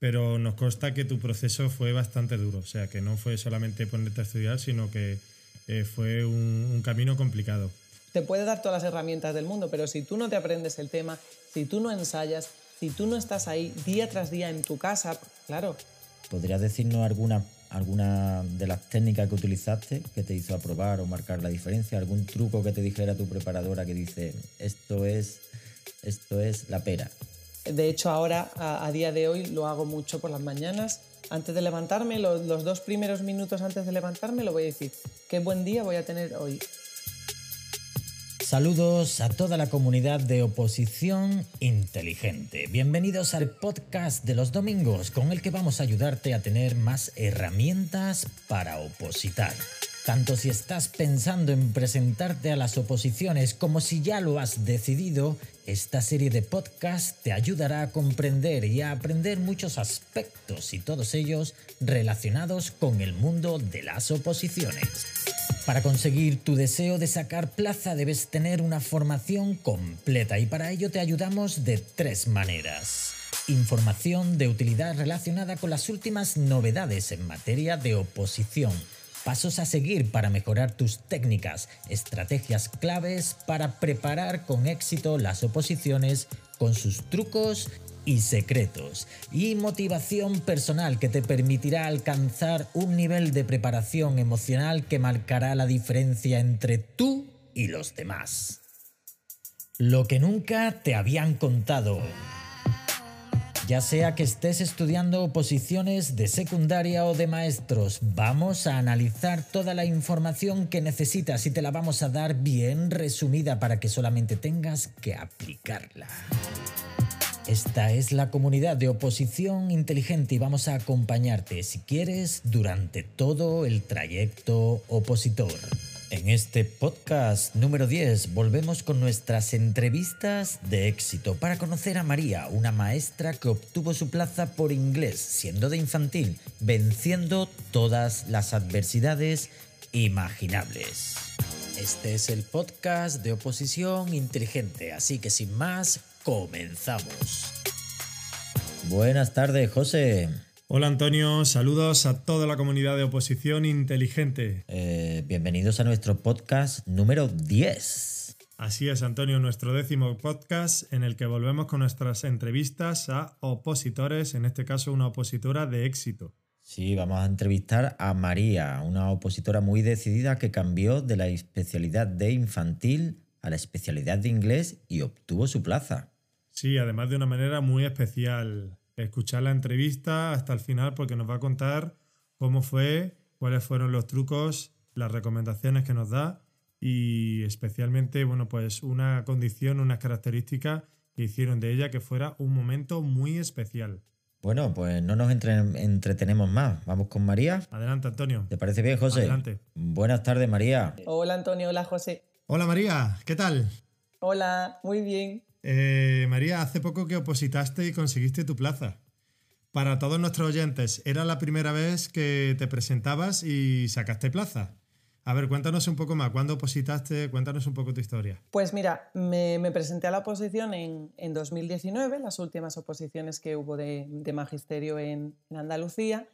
pero nos consta que tu proceso fue bastante duro, o sea, que no fue solamente ponerte a estudiar, sino que eh, fue un, camino complicado. Te puede dar todas las herramientas del mundo, pero si tú no te aprendes el tema, si tú no ensayas, si tú no estás ahí día tras día en tu casa, claro. ¿Podrías decirnos alguna, alguna de las técnicas que utilizaste que te hizo aprobar o marcar la diferencia? ¿Algún truco que te dijera tu preparadora que dice esto es, esto es la pera? De hecho, ahora, a, día de hoy, lo hago mucho por las mañanas. Antes de levantarme, los, los dos primeros minutos antes de levantarme, lo voy a decir. Qué buen día voy a tener hoy. Saludos a toda la comunidad de oposición inteligente. Bienvenidos al podcast de los domingos con el que vamos a ayudarte a tener más herramientas para opositar. Tanto si estás pensando en presentarte a las oposiciones como si ya lo has decidido, esta serie de podcasts te ayudará a comprender y a aprender muchos aspectos y todos ellos relacionados con el mundo de las oposiciones. Para conseguir tu deseo de sacar plaza debes tener una formación completa y para ello te ayudamos de tres maneras. Información de utilidad relacionada con las últimas novedades en materia de oposición pasos a seguir para mejorar tus técnicas, estrategias claves para preparar con éxito las oposiciones con sus trucos y secretos, y motivación personal que te permitirá alcanzar un nivel de preparación emocional que marcará la diferencia entre tú y los demás. Lo que nunca te habían contado. Ya sea que estés estudiando oposiciones de secundaria o de maestros, vamos a analizar toda la información que necesitas y te la vamos a dar bien resumida para que solamente tengas que aplicarla. Esta es la comunidad de oposición inteligente y vamos a acompañarte, si quieres, durante todo el trayecto opositor. En este podcast número 10 volvemos con nuestras entrevistas de éxito para conocer a María, una maestra que obtuvo su plaza por inglés siendo de infantil, venciendo todas las adversidades imaginables. Este es el podcast de oposición inteligente, así que sin más, comenzamos. Buenas tardes, José. Hola Antonio, saludos a toda la comunidad de oposición inteligente. Eh, bienvenidos a nuestro podcast número 10. Así es, Antonio, nuestro décimo podcast en el que volvemos con nuestras entrevistas a opositores, en este caso una opositora de éxito. Sí, vamos a entrevistar a María, una opositora muy decidida que cambió de la especialidad de infantil a la especialidad de inglés y obtuvo su plaza. Sí, además de una manera muy especial escuchar la entrevista hasta el final porque nos va a contar cómo fue, cuáles fueron los trucos, las recomendaciones que nos da y especialmente, bueno, pues una condición, unas características que hicieron de ella que fuera un momento muy especial. Bueno, pues no nos entretenemos más. Vamos con María. Adelante, Antonio. ¿Te parece bien, José? Adelante. Buenas tardes, María. Hola, Antonio. Hola, José. Hola, María. ¿Qué tal? Hola, muy bien. Eh, María, hace poco que opositaste y conseguiste tu plaza. Para todos nuestros oyentes, ¿era la primera vez que te presentabas y sacaste plaza? A ver, cuéntanos un poco más. ¿Cuándo opositaste? Cuéntanos un poco tu historia. Pues mira, me, presenté a la oposición en, 2019, las últimas oposiciones que hubo de, magisterio en, Andalucía.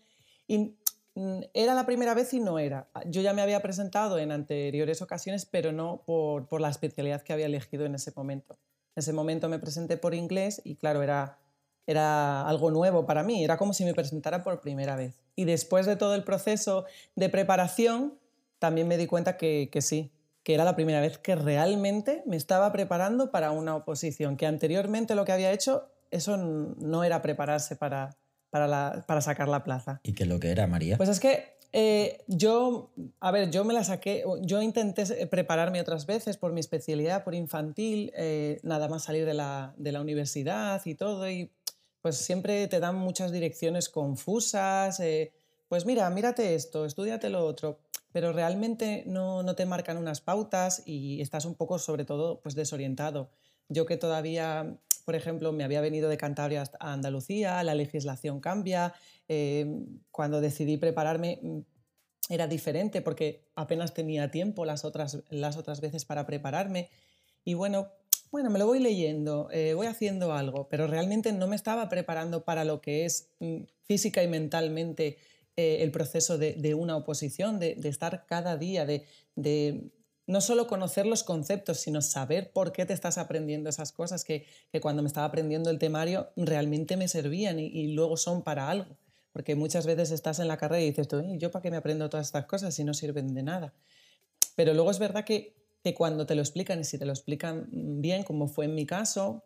Y mm, era la primera vez y no era. Yo ya me había presentado en anteriores ocasiones, pero no por la especialidad que había elegido en ese momento. En ese momento me presenté por inglés y claro, era, era algo nuevo para mí, era como si me presentara por primera vez. Y después de todo el proceso de preparación, también me di cuenta que, sí, que era la primera vez que realmente me estaba preparando para una oposición, que anteriormente lo que había hecho, eso no era prepararse para, para, para sacar la plaza. ¿Y qué es lo que era, María? Pues es que eh, yo, a ver, yo me la saqué, yo intenté prepararme otras veces por mi especialidad, por infantil, eh, nada más salir de la, universidad y todo, y pues siempre te dan muchas direcciones confusas, eh, pues mira, mírate esto, estudiate lo otro, pero realmente no, no, te marcan unas pautas y estás un poco, sobre todo, pues desorientado. Yo que todavía, por ejemplo, me había venido de Cantabria a Andalucía, la legislación cambia, Em, cuando decidí prepararme mm, era diferente porque apenas tenía tiempo las otras, las otras veces para prepararme. Y bueno, bueno, me lo voy leyendo, eh, voy haciendo algo, pero realmente no me estaba preparando para lo que es mm, física y mentalmente eh, el proceso de, una oposición, de, estar cada día, de, no solo conocer los conceptos, sino saber por qué te estás aprendiendo esas cosas que, cuando me estaba aprendiendo el temario realmente me servían y, luego son para algo. Porque muchas veces estás en la carrera y dices, ¿yo para qué me aprendo todas estas cosas si no sirven de nada? Pero luego es verdad que, cuando te lo explican y si te lo explican bien, como fue en mi caso,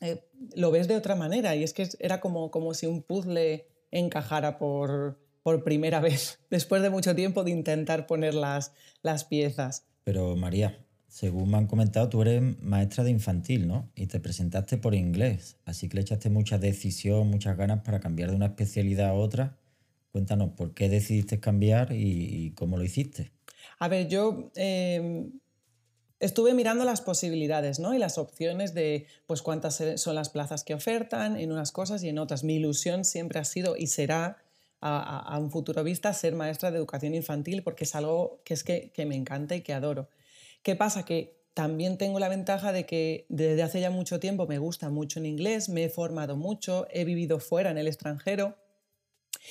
eh, lo ves de otra manera y es que era como, como si un puzzle encajara por, por primera vez, después de mucho tiempo de intentar poner las, las piezas. Pero María, según me han comentado, tú eres maestra de infantil, ¿no? Y te presentaste por inglés, así que le echaste mucha decisión, muchas ganas para cambiar de una especialidad a otra. Cuéntanos, ¿por qué decidiste cambiar y, cómo lo hiciste? A ver, yo em, estuve mirando las posibilidades ¿no? y las opciones de pues, cuántas son las plazas que ofertan en unas cosas y en otras. Mi ilusión siempre ha sido y será a, un futuro vista ser maestra de educación infantil porque es algo que es que, me encanta y que adoro. ¿Qué pasa? Que también tengo la ventaja de que desde hace ya mucho tiempo me gusta mucho en inglés, me he formado mucho, he vivido fuera en el extranjero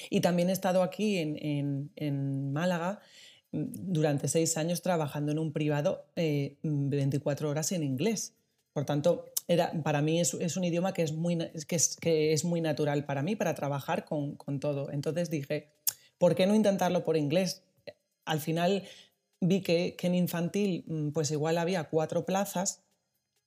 y también he estado aquí en, Málaga mm, durante seis años trabajando en un privado 24 eh, horas en inglés. Por tanto, era, para mí es, un idioma que es, muy, que que es muy natural para mí, para trabajar con, todo. Entonces dije, ¿por qué no intentarlo por inglés? Al final vi que, en infantil mm, pues igual había cuatro plazas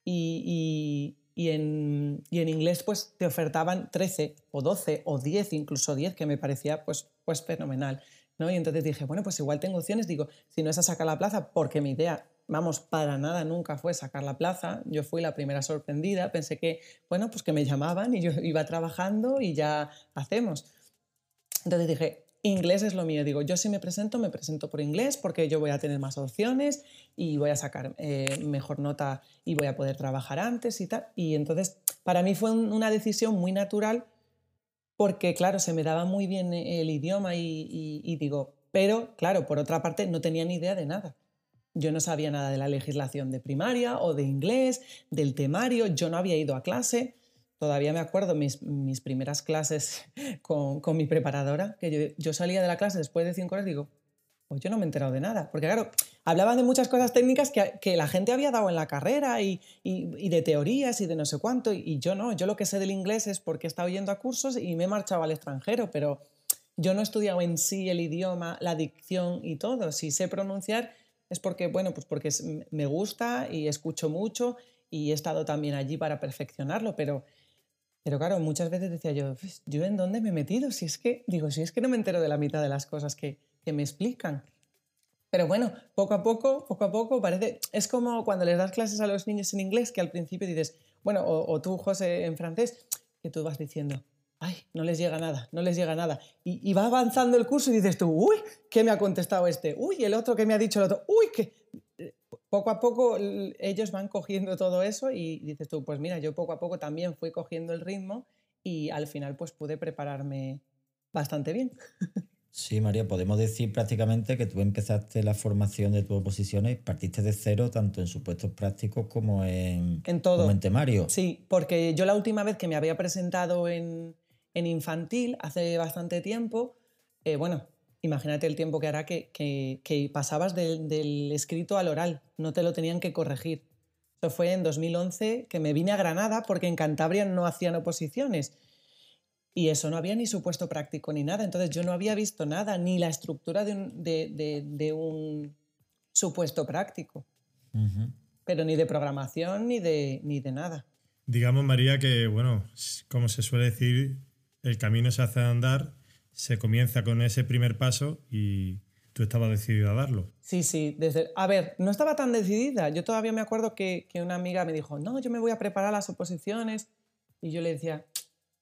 y, en, en, inglés pues te ofertaban 13 o 12 o 10, incluso 10, que me parecía pues, pues fenomenal. ¿no? Y entonces dije, bueno, pues igual tengo opciones, digo, si no es a sacar la plaza, porque mi idea vamos, para nada nunca fue sacar la plaza. Yo fui la primera sorprendida, pensé que, bueno, pues que me llamaban y yo iba trabajando y ya hacemos. Entonces dije, inglés es lo mío. Digo, yo si me presento, me presento por inglés porque yo voy a tener más opciones y voy a sacar eh, mejor nota y voy a poder trabajar antes y tal. Y entonces, para mí fue una decisión muy natural porque, claro, se me daba muy bien el idioma y digo, pero, claro, por otra parte, no tenía ni idea de nada. Yo no sabía nada de la legislación de primaria o de inglés, del temario, yo no había ido a clase. Todavía me acuerdo mis, mis primeras clases con, con, mi preparadora, que yo, salía de la clase después de cinco horas y digo, pues yo no me he enterado de nada. Porque claro, hablaban de muchas cosas técnicas que, que la gente había dado en la carrera y, y, de teorías y de no sé cuánto, y yo no, yo lo que sé del inglés es porque he estado yendo a cursos y me he marchado al extranjero, pero yo no he estudiado en sí el idioma, la dicción y todo. Si sé pronunciar, es porque, bueno, pues porque me gusta y escucho mucho y he estado también allí para perfeccionarlo, pero, pero claro, muchas veces decía yo, pues, ¿yo en dónde me he metido? Si es que, digo, si es que no me entero de la mitad de las cosas que, que me explican. Pero bueno, poco a poco, poco a poco, parece, es como cuando les das clases a los niños en inglés, que al principio dices, bueno, o tú, José, en francés, que tú vas diciendo, ay, no les llega nada, no les llega nada. Y, va avanzando el curso y dices tú, uy, ¿qué me ha contestado este? Uy, el otro que me ha dicho el otro, uy, que... Poco a poco ellos van cogiendo todo eso y dices tú, pues mira, yo poco a poco también fui cogiendo el ritmo y al final pues pude prepararme bastante bien. Sí, María, podemos decir prácticamente que tú empezaste la formación de tus oposiciones, partiste de cero tanto en supuestos prácticos como en, en todo. Como en temario. Sí, porque yo la última vez que me había presentado en, en infantil hace bastante tiempo, eh, bueno, imagínate el tiempo que hará que, que, pasabas del, escrito al oral, no te lo tenían que corregir. Eso fue en 2011 que me vine a Granada porque en Cantabria no hacían oposiciones. Y eso no había ni supuesto práctico ni nada. Entonces yo no había visto nada, ni la estructura de un, de, un supuesto práctico. Pero ni de programación ni de, ni de nada. Digamos, María, que, bueno, como se suele decir, el camino se hace andar, se comienza con ese primer paso y tú estabas decidida a darlo. Sí, sí. Desde, a ver, no estaba tan decidida. Yo todavía me acuerdo que, una amiga me dijo, no, yo me voy a preparar las oposiciones. Y yo le decía,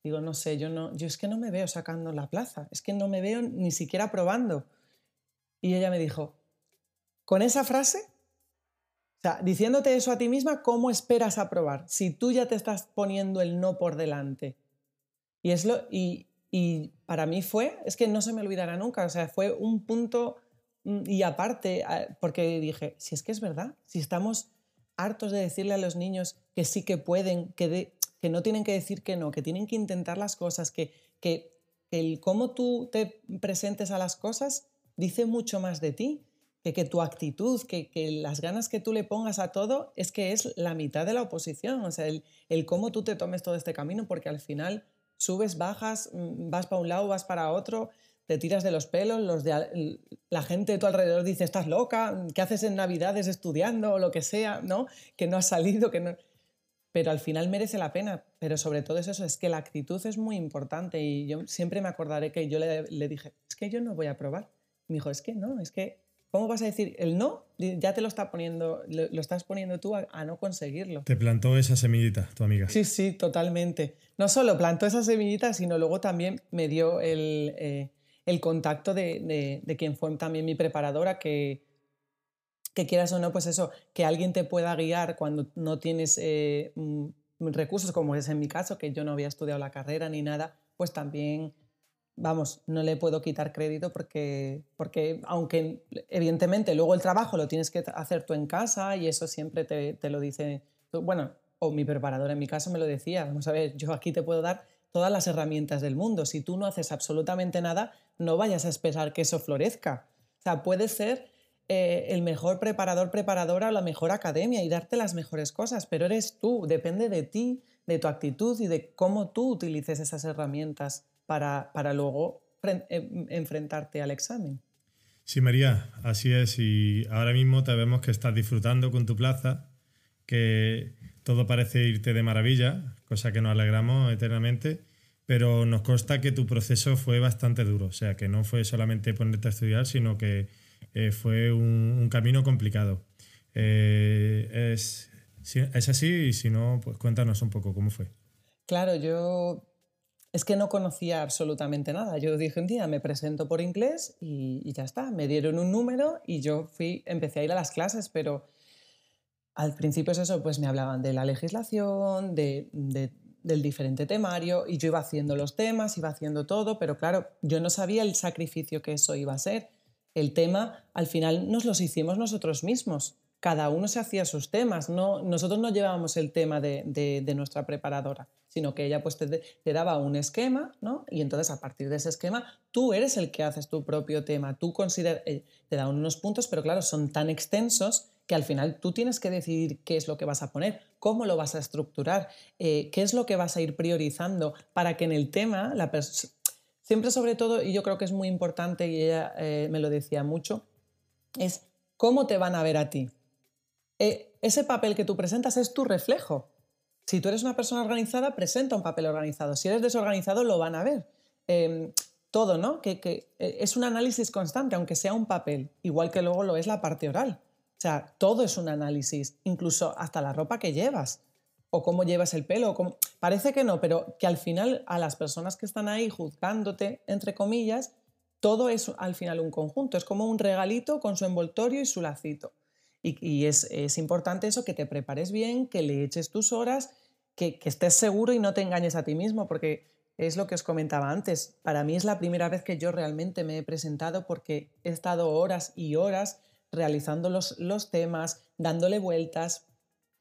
digo, no sé, yo, no, yo es que no me veo sacando la plaza, es que no me veo ni siquiera probando. Y ella me dijo, con esa frase, o sea, diciéndote eso a ti misma, ¿cómo esperas aprobar? Si tú ya te estás poniendo el no por delante. Y, es lo, y, para mí fue, es que no se me olvidará nunca, o sea, fue un punto mm, y aparte, porque dije, si es que es verdad, si estamos hartos de decirle a los niños que sí que pueden, que, que no tienen que decir que no, que tienen que intentar las cosas, que, que el cómo tú te presentes a las cosas dice mucho más de ti, que, que tu actitud, que, que, las ganas que tú le pongas a todo es que es la mitad de la oposición, o sea, el, el cómo tú te tomes todo este camino, porque al final subes, bajas, mm, vas para un lado, vas para otro, te tiras de los pelos, los de, la gente de tu alrededor dice, estás loca, ¿qué haces en Navidades estudiando o lo que sea? ¿no? Que no has salido, que no... Pero al final merece la pena, pero sobre todo es eso, es que la actitud es muy importante y yo siempre me acordaré que yo le, le dije, es que yo no voy a probar. Me dijo, es que no, es que, ¿cómo vas a decir el no? Ya te lo, está poniendo, lo, lo estás poniendo tú a, a, no conseguirlo. Te plantó esa semillita, tu amiga. Sí, sí, totalmente. No solo plantó esa semillita, sino luego también me dio el... Eh, el contacto de, de, de, quien fue también mi preparadora, que, que quieras o no, pues eso, que alguien te pueda guiar cuando no tienes eh, recursos, como es en mi caso, que yo no había estudiado la carrera ni nada, pues también, vamos, no le puedo quitar crédito porque, porque aunque evidentemente luego el trabajo lo tienes que hacer tú en casa y eso siempre te, te lo dice, bueno, o mi preparadora en mi caso me lo decía, vamos a ver, yo aquí te puedo dar todas las herramientas del mundo. Si tú no haces absolutamente nada, no vayas a esperar que eso florezca. O sea, puedes ser eh, el mejor preparador, preparadora o la mejor academia y darte las mejores cosas, pero eres tú, depende de ti, de tu actitud y de cómo tú utilices esas herramientas para, para luego eh, enfrentarte al examen. Sí, María, así es. Y ahora mismo te vemos que estás disfrutando con tu plaza, que todo parece irte de maravilla, cosa que nos alegramos eternamente, pero nos consta que tu proceso fue bastante duro, o sea, que no fue solamente ponerte a estudiar, sino que eh, fue un, un, camino complicado. Eh, es, ¿Es así? Y si no, pues cuéntanos un poco cómo fue. Claro, yo es que no conocía absolutamente nada. Yo dije un día, me presento por inglés y, ya está. Me dieron un número y yo fui, empecé a ir a las clases, pero al principio es eso, pues me hablaban de la legislación, de, del diferente temario, y yo iba haciendo los temas, iba haciendo todo, pero claro, yo no sabía el sacrificio que eso iba a ser. El tema, al final, nos los hicimos nosotros mismos. Cada uno se hacía sus temas. No, nosotros no llevábamos el tema de, nuestra preparadora, sino que ella pues te, daba un esquema, ¿no? Y entonces a partir de ese esquema, tú eres el que haces tu propio tema. Tú consideras, eh, te dan unos puntos, pero claro, son tan extensos que al final tú tienes que decidir qué es lo que vas a poner, cómo lo vas a estructurar, eh, qué es lo que vas a ir priorizando para que en el tema, la siempre sobre todo, y yo creo que es muy importante, y ella eh, me lo decía mucho, es cómo te van a ver a ti. Eh, ese papel que tú presentas es tu reflejo. Si tú eres una persona organizada, presenta un papel organizado. Si eres desorganizado, lo van a ver. Eh, todo, ¿no? Que, que es un análisis constante, aunque sea un papel, igual que luego lo es la parte oral. O sea, todo es un análisis, incluso hasta la ropa que llevas o cómo llevas el pelo. Parece que no, pero que al final a las personas que están ahí juzgándote, entre comillas, todo es al final un conjunto. Es como un regalito con su envoltorio y su lacito. Y, es, es, importante eso, que te prepares bien, que le eches tus horas, que, que estés seguro y no te engañes a ti mismo, porque es lo que os comentaba antes. Para mí es la primera vez que yo realmente me he presentado porque he estado horas y horas realizando los, los temas, dándole vueltas.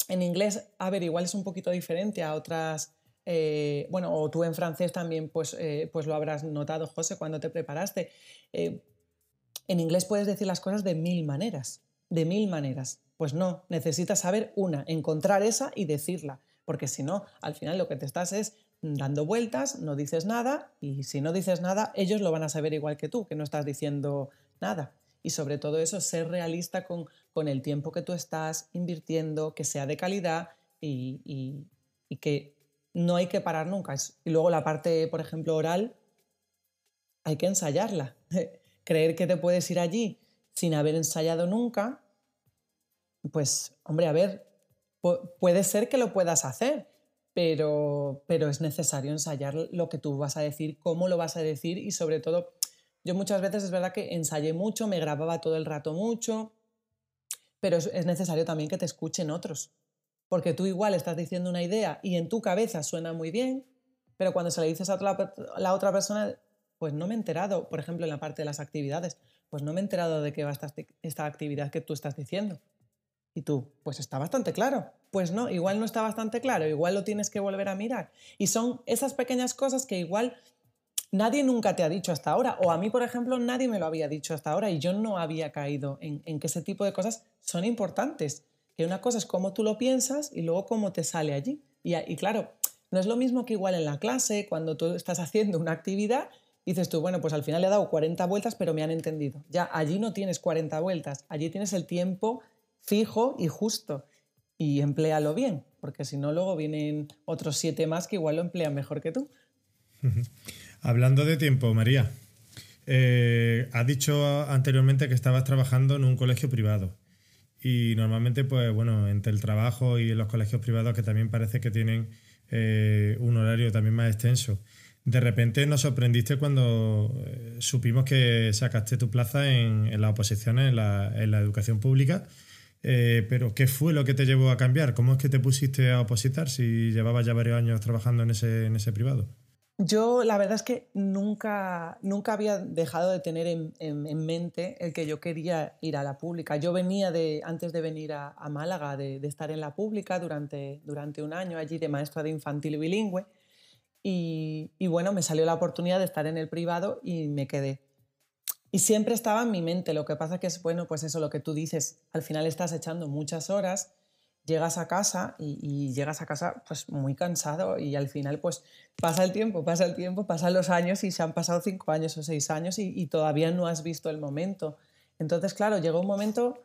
En inglés, a ver, igual es un poquito diferente a otras, eh, bueno, o tú en francés también, pues, eh, pues lo habrás notado, José, cuando te preparaste. Eh, en inglés puedes decir las cosas de mil maneras, de mil maneras. Pues no, necesitas saber una, encontrar esa y decirla, porque si no, al final lo que te estás es dando vueltas, no dices nada y si no dices nada, ellos lo van a saber igual que tú, que no estás diciendo nada y sobre todo eso, ser realista con, con el tiempo que tú estás invirtiendo, que sea de calidad y, y, y que no hay que parar nunca. Y luego la parte, por ejemplo, oral, hay que ensayarla. Creer que te puedes ir allí sin haber ensayado nunca, pues, hombre, a ver, puede ser que lo puedas hacer, pero, pero es necesario ensayar lo que tú vas a decir, cómo lo vas a decir y sobre todo yo muchas veces es verdad que ensayé mucho, me grababa todo el rato mucho, pero es necesario también que te escuchen otros. Porque tú igual estás diciendo una idea y en tu cabeza suena muy bien, pero cuando se le dices a la otra persona, pues no me he enterado, por ejemplo, en la parte de las actividades, pues no me he enterado de qué va esta, esta actividad que tú estás diciendo. Y tú, pues está bastante claro. Pues no, igual no está bastante claro, igual lo tienes que volver a mirar. Y son esas pequeñas cosas que igual nadie nunca te ha dicho hasta ahora, o a mí, por ejemplo, nadie me lo había dicho hasta ahora y yo no había caído en, en que ese tipo de cosas son importantes. Que una cosa es cómo tú lo piensas y luego cómo te sale allí. Y, y claro, no es lo mismo que igual en la clase, cuando tú estás haciendo una actividad, dices tú, bueno, pues al final le he dado 40 vueltas, pero me han entendido. Ya, allí no tienes 40 vueltas, allí tienes el tiempo fijo y justo. Y empléalo bien, porque si no, luego vienen otros siete más que igual lo emplean mejor que tú. Hablando de tiempo, María, eh, has dicho anteriormente que estabas trabajando en un colegio privado. Y normalmente, pues bueno, entre el trabajo y los colegios privados que también parece que tienen eh, un horario también más extenso. De repente nos sorprendiste cuando eh, supimos que sacaste tu plaza en, las oposiciones en la, educación pública. Eh, pero, ¿qué fue lo que te llevó a cambiar? ¿Cómo es que te pusiste a opositar si llevabas ya varios años trabajando en ese, en ese privado? Yo la verdad es que nunca, nunca había dejado de tener en, mente el que yo quería ir a la pública. Yo venía de, antes de venir a, Málaga, de, estar en la pública durante, durante un año allí de maestra de infantil bilingüe. Y, y, bueno, me salió la oportunidad de estar en el privado y me quedé. Y siempre estaba en mi mente. Lo que pasa que es, bueno, pues eso, lo que tú dices, al final estás echando muchas horas llegas a casa y, llegas a casa pues muy cansado y al final pues pasa el tiempo, pasa el tiempo, pasan los años y se han pasado cinco años o seis años y, todavía no has visto el momento. Entonces, claro, llegó un momento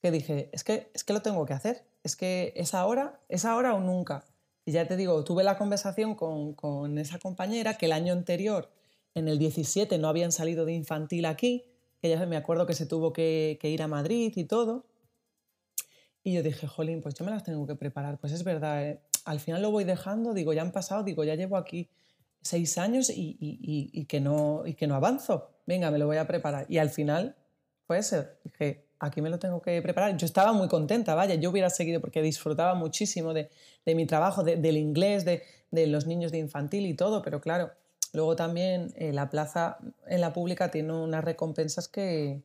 que dije, es que, es que lo tengo que hacer, es que es ahora, es ahora o nunca. Y ya te digo, tuve la conversación con, con esa compañera que el año anterior, en el 17, no habían salido de infantil aquí, que ya me acuerdo que se tuvo que, ir a Madrid y todo. Y yo dije, jolín, pues yo me las tengo que preparar. Pues es verdad, ¿eh? al final lo voy dejando, digo, ya han pasado, digo, ya llevo aquí seis años y, y, y, que no, y que no avanzo. Venga, me lo voy a preparar. Y al final, puede ser, dije, aquí me lo tengo que preparar. Yo estaba muy contenta, vaya, yo hubiera seguido porque disfrutaba muchísimo de, mi trabajo, de, del inglés, de, de, los niños de infantil y todo, pero claro, luego también eh, la plaza en la pública tiene unas recompensas que,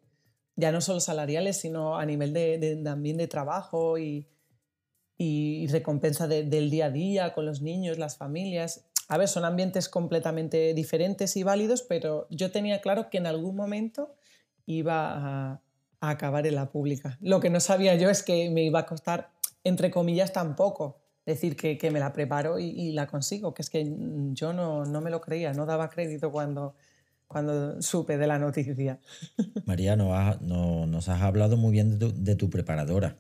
ya no solo salariales, sino a nivel de, también de trabajo y, y recompensa del día a día con los niños, las familias. A ver, son ambientes completamente diferentes y válidos, pero yo tenía claro que en algún momento iba a, acabar en la pública. Lo que no sabía yo es que me iba a costar, entre comillas, tampoco decir que, que me la preparo y, y, la consigo, que es que yo no, no me lo creía, no daba crédito cuando, cuando supe de la noticia. María, nos has hablado muy bien de tu, preparadora.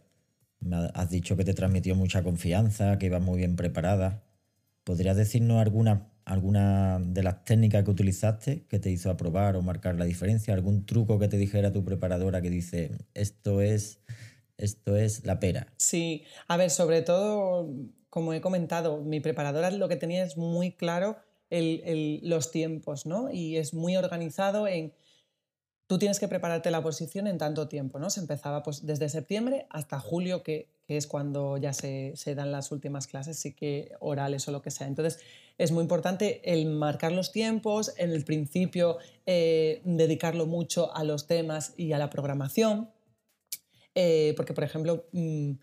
Me has dicho que te transmitió mucha confianza, que ibas muy bien preparada. ¿Podrías decirnos alguna, alguna de las técnicas que utilizaste que te hizo aprobar o marcar la diferencia? ¿Algún truco que te dijera tu preparadora que dice, esto es, esto es la pera? Sí, a ver, sobre todo, como he comentado, mi preparadora lo que tenía es muy claro los tiempos, ¿no? Y es muy organizado en... Tú tienes que prepararte la posición en tanto tiempo, ¿no? Se empezaba pues, desde septiembre hasta julio, que, es cuando ya se, dan las últimas clases, sí que orales o lo que sea. Entonces, es muy importante el marcar los tiempos, en el principio eh, dedicarlo mucho a los temas y a la programación, eh, porque, por ejemplo, mm,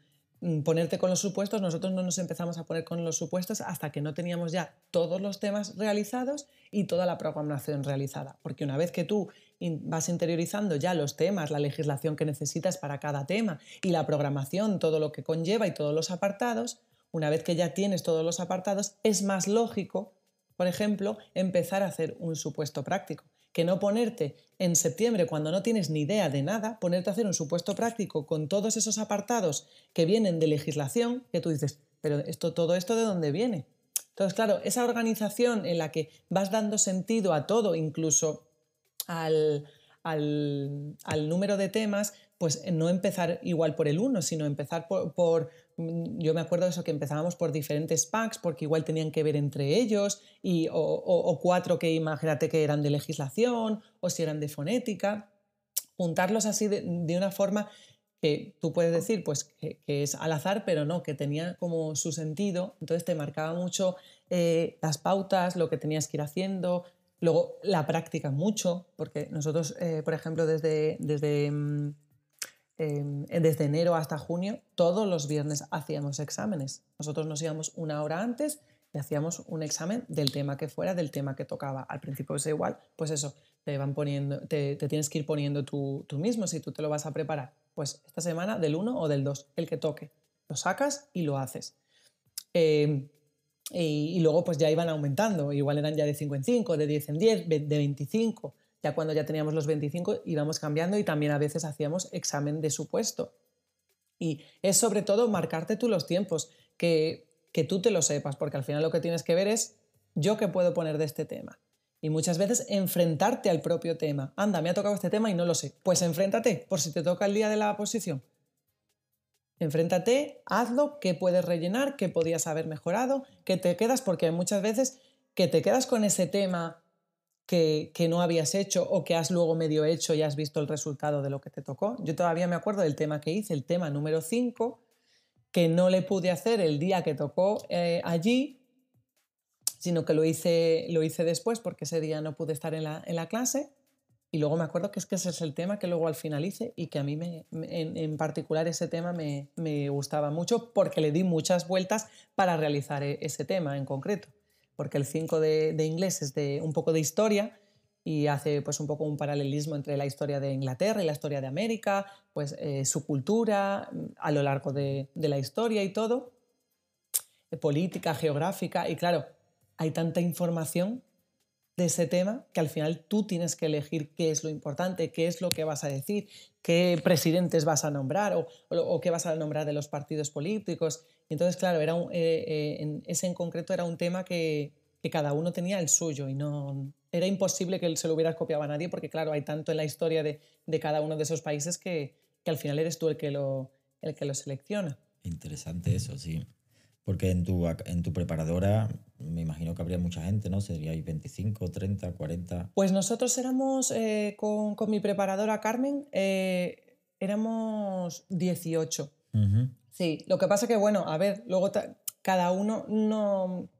ponerte con los supuestos, nosotros no nos empezamos a poner con los supuestos hasta que no teníamos ya todos los temas realizados y toda la programación realizada. Porque una vez que tú vas interiorizando ya los temas, la legislación que necesitas para cada tema y la programación, todo lo que conlleva y todos los apartados, una vez que ya tienes todos los apartados, es más lógico, por ejemplo, empezar a hacer un supuesto práctico que no ponerte en septiembre cuando no tienes ni idea de nada, ponerte a hacer un supuesto práctico con todos esos apartados que vienen de legislación, que tú dices, pero esto, todo esto de dónde viene. Entonces, claro, esa organización en la que vas dando sentido a todo, incluso al, al, número de temas, pues no empezar igual por el uno, sino empezar por, yo me acuerdo de eso, que empezábamos por diferentes packs, porque igual tenían que ver entre ellos, y, o, cuatro que imagínate que eran de legislación, o si eran de fonética, juntarlos así de, una forma que tú puedes decir pues que, es al azar, pero no, que tenía como su sentido, entonces te marcaba mucho eh, las pautas, lo que tenías que ir haciendo, Luego la práctica mucho, porque nosotros, eh, por ejemplo, desde, desde em, desde enero hasta junio, todos los viernes hacíamos exámenes. Nosotros nos íbamos una hora antes y hacíamos un examen del tema que fuera, del tema que tocaba. Al principio es igual, pues eso, te van poniendo, te, tienes que ir poniendo tú, tú, mismo si tú te lo vas a preparar. Pues esta semana del 1 o del 2, el que toque. Lo sacas y lo haces. Em, y, luego pues ya iban aumentando, igual eran ya de 5 en 5, de 10 en 10, de 25. Ya cuando ya teníamos los 25 íbamos cambiando y también a veces hacíamos examen de supuesto. Y es sobre todo marcarte tú los tiempos, que, que tú te lo sepas, porque al final lo que tienes que ver es yo qué puedo poner de este tema. Y muchas veces enfrentarte al propio tema. Anda, me ha tocado este tema y no lo sé. Pues enfréntate, por si te toca el día de la posición. Enfréntate, hazlo, qué puedes rellenar, qué podías haber mejorado, qué te quedas, porque hay muchas veces que te quedas con ese tema que, no habías hecho o que has luego medio hecho y has visto el resultado de lo que te tocó. Yo todavía me acuerdo del tema que hice, el tema número 5, que no le pude hacer el día que tocó eh, allí, sino que lo hice, lo hice después porque ese día no pude estar en la, en la clase y luego me acuerdo que es que ese es el tema que luego al final hice y que a mí me, en, particular ese tema me, gustaba mucho porque le di muchas vueltas para realizar e, ese tema en concreto. Porque el 5 de, inglés es de un poco de historia y hace pues un poco un paralelismo entre la historia de Inglaterra y la historia de América, pues eh, su cultura a lo largo de, de la historia y todo, política, geográfica. Y claro, hay tanta información de ese tema que al final tú tienes que elegir qué es lo importante, qué es lo que vas a decir, qué presidentes vas a nombrar o, qué vas a nombrar de los partidos políticos. Y entonces, claro, era eh, eh, en, ese en concreto era un tema que, cada uno tenía el suyo y no era imposible que se lo hubiera copiado a nadie porque, claro, hay tanto en la historia de, cada uno de esos países que, al final eres tú el que lo, el que lo selecciona. Interesante eso, sí. Porque en tu, en tu preparadora me imagino que habría mucha gente, ¿no? ¿Seríais 25, 30, 40? Pues nosotros éramos, eh, con, con, mi preparadora Carmen, eh, éramos 18. Sí, lo que pasa que, bueno, a ver, luego cada uno no...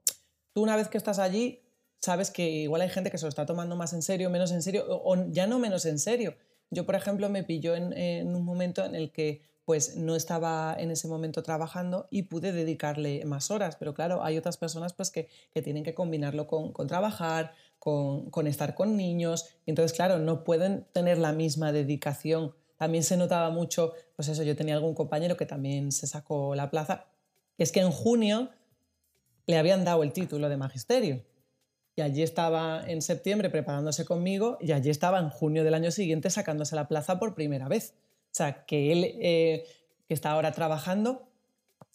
Tú una vez que estás allí, sabes que igual hay gente que se lo está tomando más en serio, menos en serio, o, ya no menos en serio. Yo, por ejemplo, me pilló en, en un momento en el que pues no estaba en ese momento trabajando y pude dedicarle más horas. Pero claro, hay otras personas pues que, tienen que combinarlo con, trabajar, con, estar con niños. entonces, claro, no pueden tener la misma dedicación. También se notaba mucho, pues eso, yo tenía algún compañero que también se sacó la plaza, es que en junio le habían dado el título de magisterio. Y allí estaba en septiembre preparándose conmigo y allí estaba en junio del año siguiente sacándose la plaza por primera vez. O sea, que él, eh, que está ahora trabajando,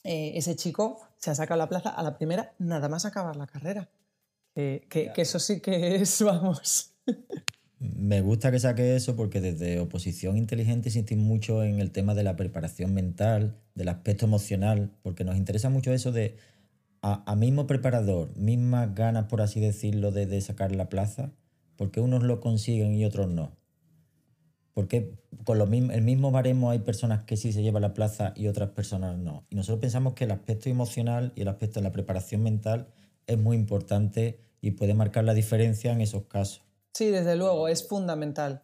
eh, ese chico se ha sacado la plaza a la primera, nada más acabar la carrera. que, eso sí que es, vamos. Me gusta que saque eso porque desde oposición inteligente insistís mucho en el tema de la preparación mental, del aspecto emocional, porque nos interesa mucho eso de a, mismo preparador, mismas ganas, por así decirlo, de, de sacar la plaza, porque unos lo consiguen y otros no. Porque con lo mismo, el mismo baremo hay personas que sí se llevan la plaza y otras personas no. Y nosotros pensamos que el aspecto emocional y el aspecto de la preparación mental es muy importante y puede marcar la diferencia en esos casos. Sí, desde luego, es fundamental.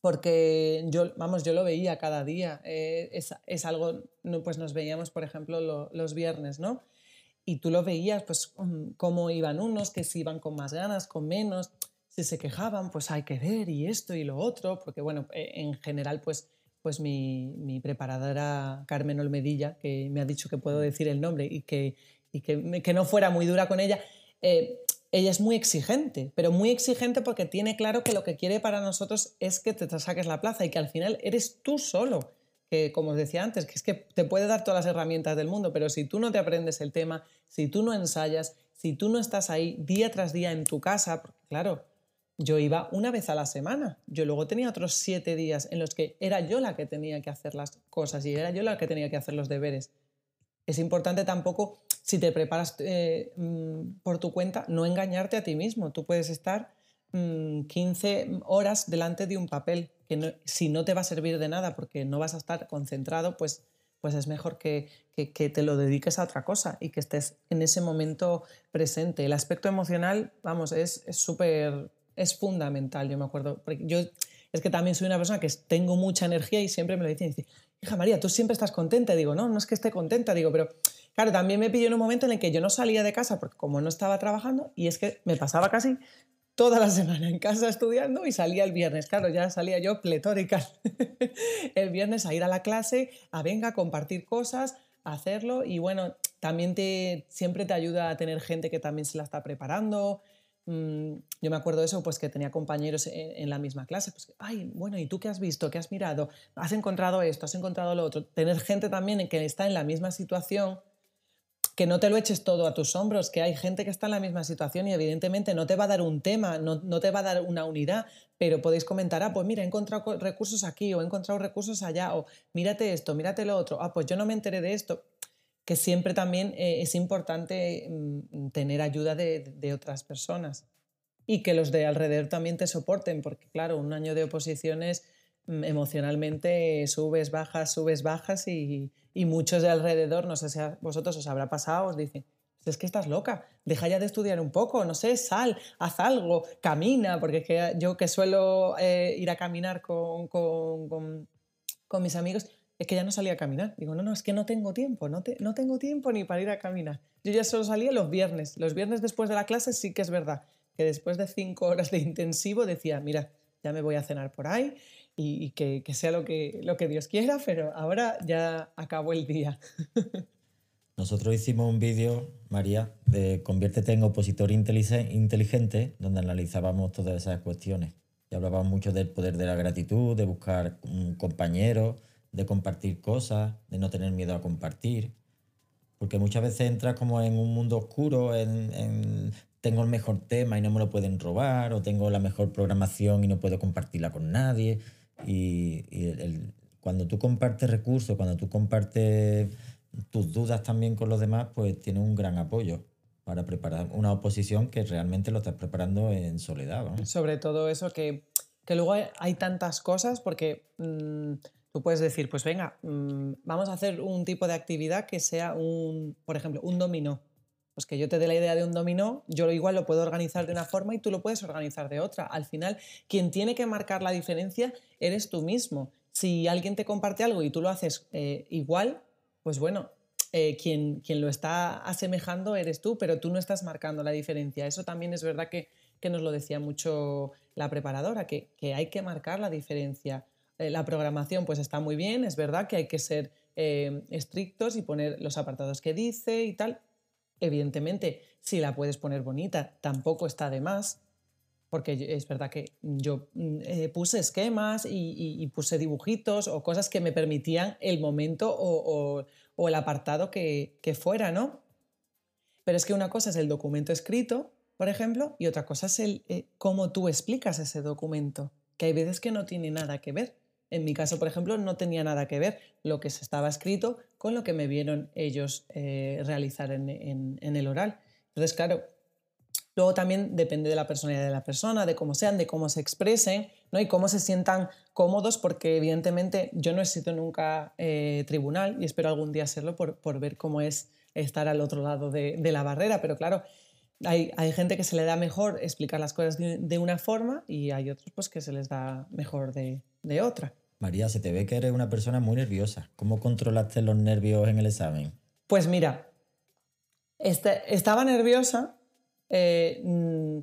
Porque yo, vamos, yo lo veía cada día. Eh, es, algo, pues nos veíamos, por ejemplo, los viernes, ¿no? Y tú lo veías, pues, mm, cómo iban unos, que si iban con más ganas, con menos si se quejaban, pues hay que ver y esto y lo otro, porque bueno, eh, en general pues, pues mi, preparadora Carmen Olmedilla, que me ha dicho que puedo decir el nombre y que, y que, que no fuera muy dura con ella, eh, ella es muy exigente, pero muy exigente porque tiene claro que lo que quiere para nosotros es que te saques la plaza y que al final eres tú solo. Que como os decía antes, que es que te puede dar todas las herramientas del mundo, pero si tú no te aprendes el tema, si tú no ensayas, si tú no estás ahí día tras día en tu casa, porque claro, yo iba una vez a la semana. Yo luego tenía otros siete días en los que era yo la que tenía que hacer las cosas y era yo la que tenía que hacer los deberes. Es importante tampoco, si te preparas eh, mm, por tu cuenta, no engañarte a ti mismo. Tú puedes estar 15 mm, horas delante de un papel que si no te va a servir de nada porque no vas a estar concentrado, pues, pues es mejor que, que te lo dediques a otra cosa y que estés en ese momento presente. El aspecto emocional, vamos, es súper es fundamental. Yo me acuerdo, yo es que también soy una persona que tengo mucha energía y siempre me lo dicen. Dice, hija María, tú siempre estás contenta. digo, no, no es que esté contenta. Digo, pero claro, también me pilló en un momento en el que yo no salía de casa porque como no estaba trabajando y es que me pasaba casi toda la semana en casa estudiando y salía el viernes. Claro, ya salía yo pletórica el viernes a ir a la clase, a venga, a compartir cosas, a hacerlo y bueno, también te, siempre te ayuda a tener gente que también se la está preparando. Mm, yo me acuerdo de eso, pues que tenía compañeros en, la misma clase, pues, ay, bueno, ¿y tú qué has visto? ¿Qué has mirado? ¿Has encontrado esto? ¿Has encontrado lo otro? Tener gente también que está en la misma situación que no te lo eches todo a tus hombros, que hay gente que está en la misma situación y evidentemente no te va a dar un tema, no, te va a dar una unidad, pero podéis comentar, ah, pues mira, he encontrado recursos aquí o he encontrado recursos allá, o mírate esto, mírate lo otro, ah, pues yo no me enteré de esto, que siempre también eh, es importante mm, tener ayuda de, otras personas y que los de alrededor también te soporten, porque claro, un año de oposiciones mm, emocionalmente subes, bajas, subes, bajas y, muchos de alrededor, no sé si a vosotros os habrá pasado, os dicen, pues es que estás loca, deja ya de estudiar un poco, no sé, sal, haz algo, camina, porque que yo que suelo eh, ir a caminar con, con, con, mis amigos, es que ya no salía a caminar. Digo, no, no, es que no tengo tiempo, no, te, no tengo tiempo ni para ir a caminar. Yo ya solo salía los viernes. Los viernes después de la clase sí que es verdad que después de cinco horas de intensivo decía, mira, ya me voy a cenar por ahí y, que, sea lo que, lo que Dios quiera, pero ahora ya acabó el día. Nosotros hicimos un vídeo, María, de Conviértete en opositor inteligente, donde analizábamos todas esas cuestiones. Y hablábamos mucho del poder de la gratitud, de buscar un compañero, de compartir cosas, de no tener miedo a compartir. Porque muchas veces entras como en un mundo oscuro, en tengo el mejor tema y no me lo pueden robar, o tengo la mejor programación y no puedo compartirla con nadie. Y, cuando tú compartes recursos, cuando tú compartes tus dudas también con los demás, pues tienes un gran apoyo para preparar una oposición que realmente lo estás preparando en soledad. Sobre todo eso, que, que luego hay, tantas cosas, porque mm, tú puedes decir, pues venga, mm, vamos a hacer un tipo de actividad que sea un, por ejemplo, un dominó. Pues que yo te dé la idea de un dominó, yo igual lo puedo organizar de una forma y tú lo puedes organizar de otra. Al final, quien tiene que marcar la diferencia eres tú mismo. Si alguien te comparte algo y tú lo haces eh, igual, pues bueno, eh, quien, quien, lo está asemejando eres tú, pero tú no estás marcando la diferencia. Eso también es verdad que, nos lo decía mucho la preparadora, que, hay que marcar la diferencia. Eh, la programación pues está muy bien, es verdad que hay que ser estrictos y poner los apartados que dice y tal, Evidentemente, si la puedes poner bonita, tampoco está de más, porque es verdad que yo mm, eh, puse esquemas y, puse dibujitos o cosas que me permitían el momento o, el apartado que, fuera, ¿no? Pero es que una cosa es el documento escrito, por ejemplo, y otra cosa es el, eh, cómo tú explicas ese documento, que hay veces que no tiene nada que ver. En mi caso, por ejemplo, no tenía nada que ver lo que estaba escrito con lo que me vieron ellos eh, realizar en, el oral. Entonces, claro, luego también depende de la personalidad de la persona, de cómo sean, de cómo se expresen ¿no? y cómo se sientan cómodos, porque evidentemente yo no he sido nunca eh, tribunal y espero algún día serlo por, ver cómo es estar al otro lado de, la barrera, pero claro, hay, gente que se le da mejor explicar las cosas de, una forma y hay otros pues, que se les da mejor de, de otra. María, se te ve que eres una persona muy nerviosa. ¿Cómo controlaste los nervios en el examen? Pues mira, este, estaba nerviosa. Eh, mm,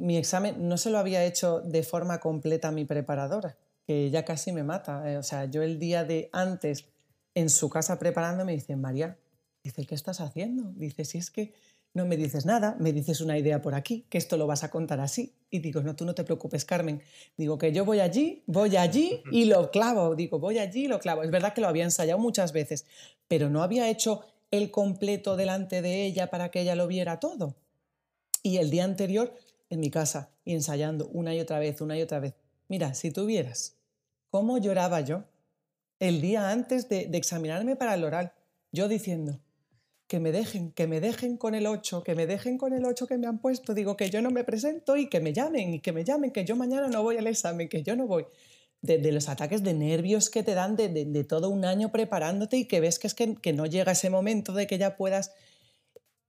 mi examen no se lo había hecho de forma completa a mi preparadora, que ya casi me mata. Eh, o sea, yo el día de antes en su casa preparando me dice, María, dice, ¿qué estás haciendo? Dice, si es que no me dices nada, me dices una idea por aquí, que esto lo vas a contar así. Y digo, no, tú no te preocupes, Carmen. Digo que yo voy allí, voy allí y lo clavo. Digo, voy allí y lo clavo. Es verdad que lo había ensayado muchas veces, pero no había hecho el completo delante de ella para que ella lo viera todo. Y el día anterior, en mi casa, y ensayando una y otra vez, una y otra vez. Mira, si tú vieras cómo lloraba yo el día antes de, de examinarme para el oral, yo diciendo, que me dejen, que me dejen con el 8, que me dejen con el 8 que me han puesto, digo que yo no me presento y que me llamen, y que me llamen, que yo mañana no voy al examen, que yo no voy. De, los ataques de nervios que te dan de, todo un año preparándote y que ves que es que, no llega ese momento de que ya puedas...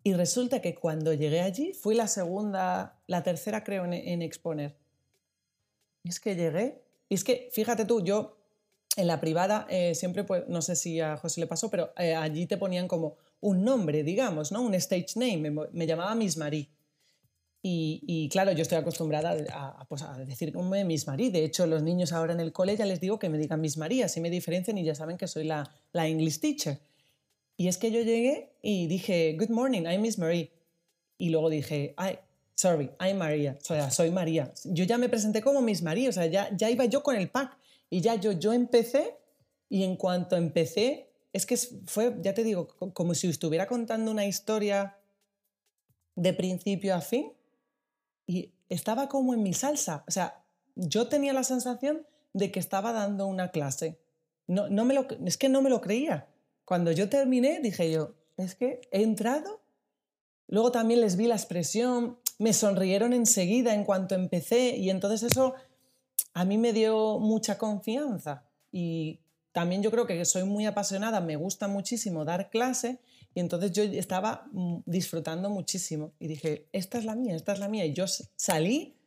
Y resulta que cuando llegué allí fui la segunda, la tercera creo en, en exponer. Y es que llegué Y es que, fíjate tú, yo en la privada eh, siempre, pues, no sé si a José le pasó, pero eh, allí te ponían como un nombre, digamos, ¿no? Un stage name. Me, llamaba Miss Marie. Y, y, claro, yo estoy acostumbrada a, pues, a decir Miss Marie. De hecho, los niños ahora en el cole ya les digo que me digan Miss María, así me diferencian y ya saben que soy la, la English teacher. Y es que yo llegué y dije, Good morning, I'm Miss Marie. Y luego dije, sorry, I'm María. O sea, soy María. Yo ya me presenté como Miss María, o sea, ya, ya iba yo con el pack. Y ya yo, yo empecé y en cuanto empecé, es que fue, ya te digo, como si estuviera contando una historia de principio a fin y estaba como en mi salsa. O sea, yo tenía la sensación de que estaba dando una clase. No, no me lo, es que no me lo creía. Cuando yo terminé, dije yo, es que he entrado. Luego también les vi la expresión, me sonrieron enseguida en cuanto empecé y entonces eso a mí me dio mucha confianza y también yo creo que soy muy apasionada, me gusta muchísimo dar clase y entonces yo estaba mm, disfrutando muchísimo y dije, esta es la mía, esta es la mía. Y yo salí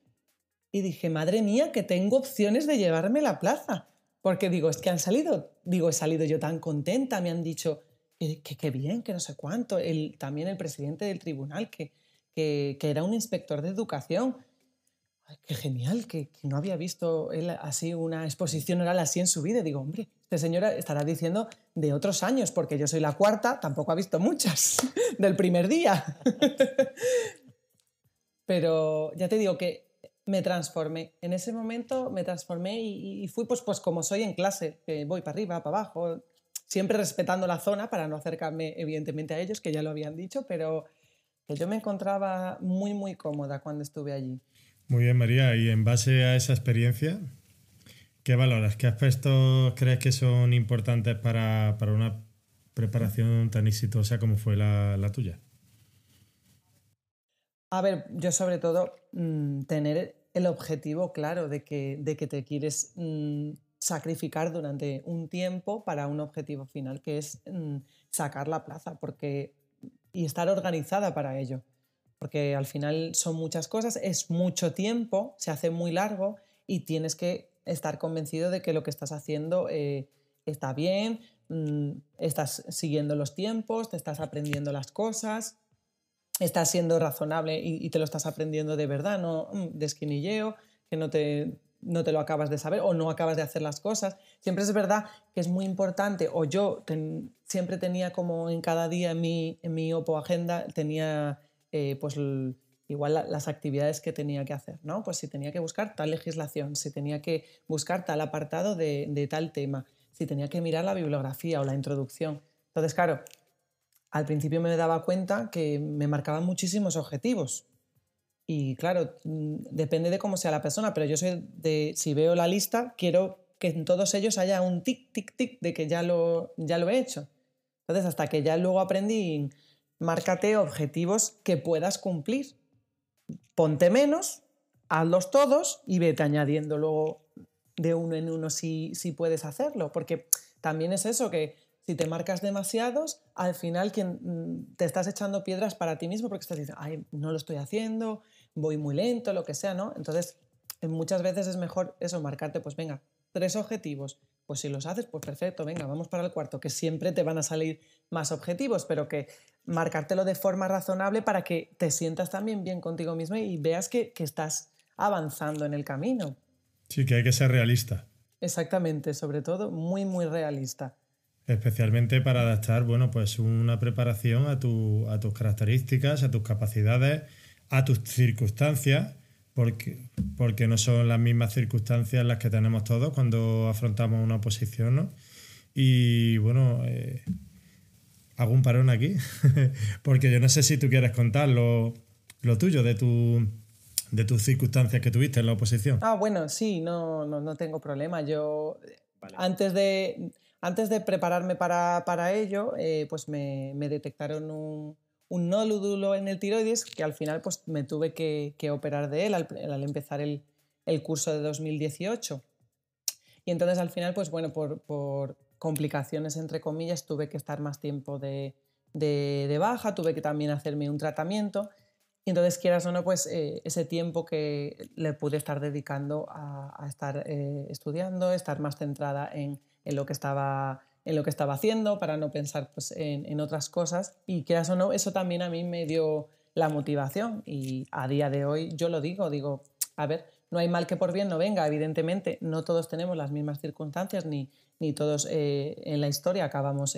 y dije, madre mía, que tengo opciones de llevarme la plaza. Porque digo, es que han salido, digo, he salido yo tan contenta, me han dicho que qué bien, que no sé cuánto. El, también el presidente del tribunal, que, que, que era un inspector de educación, qué genial, que, no había visto él así una exposición oral así en su vida. digo, hombre, este señor estará diciendo de otros años, porque yo soy la cuarta, tampoco ha visto muchas del primer día. Pero ya te digo que me transformé. En ese momento me transformé y, fui pues, pues como soy en clase, que voy para arriba, para abajo, siempre respetando la zona para no acercarme evidentemente a ellos, que ya lo habían dicho, pero que yo me encontraba muy, muy cómoda cuando estuve allí. Muy bien, María. Y en base a esa experiencia, ¿qué valoras? ¿Qué aspectos crees que son importantes para, una preparación tan exitosa como fue la, tuya? A ver, yo sobre todo mm, tener el objetivo claro de que, de que te quieres mm, sacrificar durante un tiempo para un objetivo final, que es mm, sacar la plaza porque, y estar organizada para ello porque al final son muchas cosas, es mucho tiempo, se hace muy largo y tienes que estar convencido de que lo que estás haciendo eh, está bien, mm, estás siguiendo los tiempos, te estás aprendiendo las cosas, estás siendo razonable y, te lo estás aprendiendo de verdad, no mm, de esquinilleo, que no te, no te lo acabas de saber o no acabas de hacer las cosas. Siempre es verdad que es muy importante, o yo siempre tenía como en cada día en mi, en mi OPO agenda, tenía eh, pues igual las actividades que tenía que hacer, ¿no? Pues si tenía que buscar tal legislación, si tenía que buscar tal apartado de, tal tema, si tenía que mirar la bibliografía o la introducción. Entonces, claro, al principio me daba cuenta que me marcaban muchísimos objetivos. Y claro, mm, depende de cómo sea la persona, pero yo soy de, si veo la lista, quiero que en todos ellos haya un tic, tic, tic de que ya lo, ya lo he hecho. Entonces, hasta que ya luego aprendí márcate objetivos que puedas cumplir. Ponte menos, hazlos todos y vete añadiendo luego de uno en uno si, si puedes hacerlo. Porque también es eso, que si te marcas demasiados, al final quien, mm, te estás echando piedras para ti mismo porque estás diciendo, ay, no lo estoy haciendo, voy muy lento, lo que sea, ¿no? Entonces, muchas veces es mejor eso, marcarte, pues venga, tres objetivos pues si los haces, pues perfecto, venga, vamos para el cuarto, que siempre te van a salir más objetivos, pero que marcártelo de forma razonable para que te sientas también bien contigo mismo y veas que, estás avanzando en el camino. Sí, que hay que ser realista. Exactamente, sobre todo muy, muy realista. Especialmente para adaptar, bueno, pues una preparación a, tu, a tus características, a tus capacidades, a tus circunstancias porque, porque no son las mismas circunstancias las que tenemos todos cuando afrontamos una oposición, ¿no? Y bueno, eh, hago un parón aquí, porque yo no sé si tú quieres contar lo, tuyo, de, tu, de tus circunstancias que tuviste en la oposición. Ah, bueno, sí, no, no, tengo problema. Yo, antes, de, antes de prepararme para, ello, eh, pues me, me detectaron un un nódulo en el tiroides que al final pues, me tuve que, operar de él al, empezar el, curso de 2018. Y entonces al final, pues bueno, por, complicaciones entre comillas, tuve que estar más tiempo de, baja, tuve que también hacerme un tratamiento Y entonces, quieras o no, pues eh, ese tiempo que le pude estar dedicando a, estar eh, estudiando, estar más centrada en, en, lo que estaba, en lo que estaba haciendo, para no pensar pues, en, en, otras cosas. Y quieras o no, eso también a mí me dio la motivación. Y a día de hoy yo lo digo, digo, a ver, no hay mal que por bien no venga, evidentemente, no todos tenemos las mismas circunstancias, ni, ni todos eh, en la historia acabamos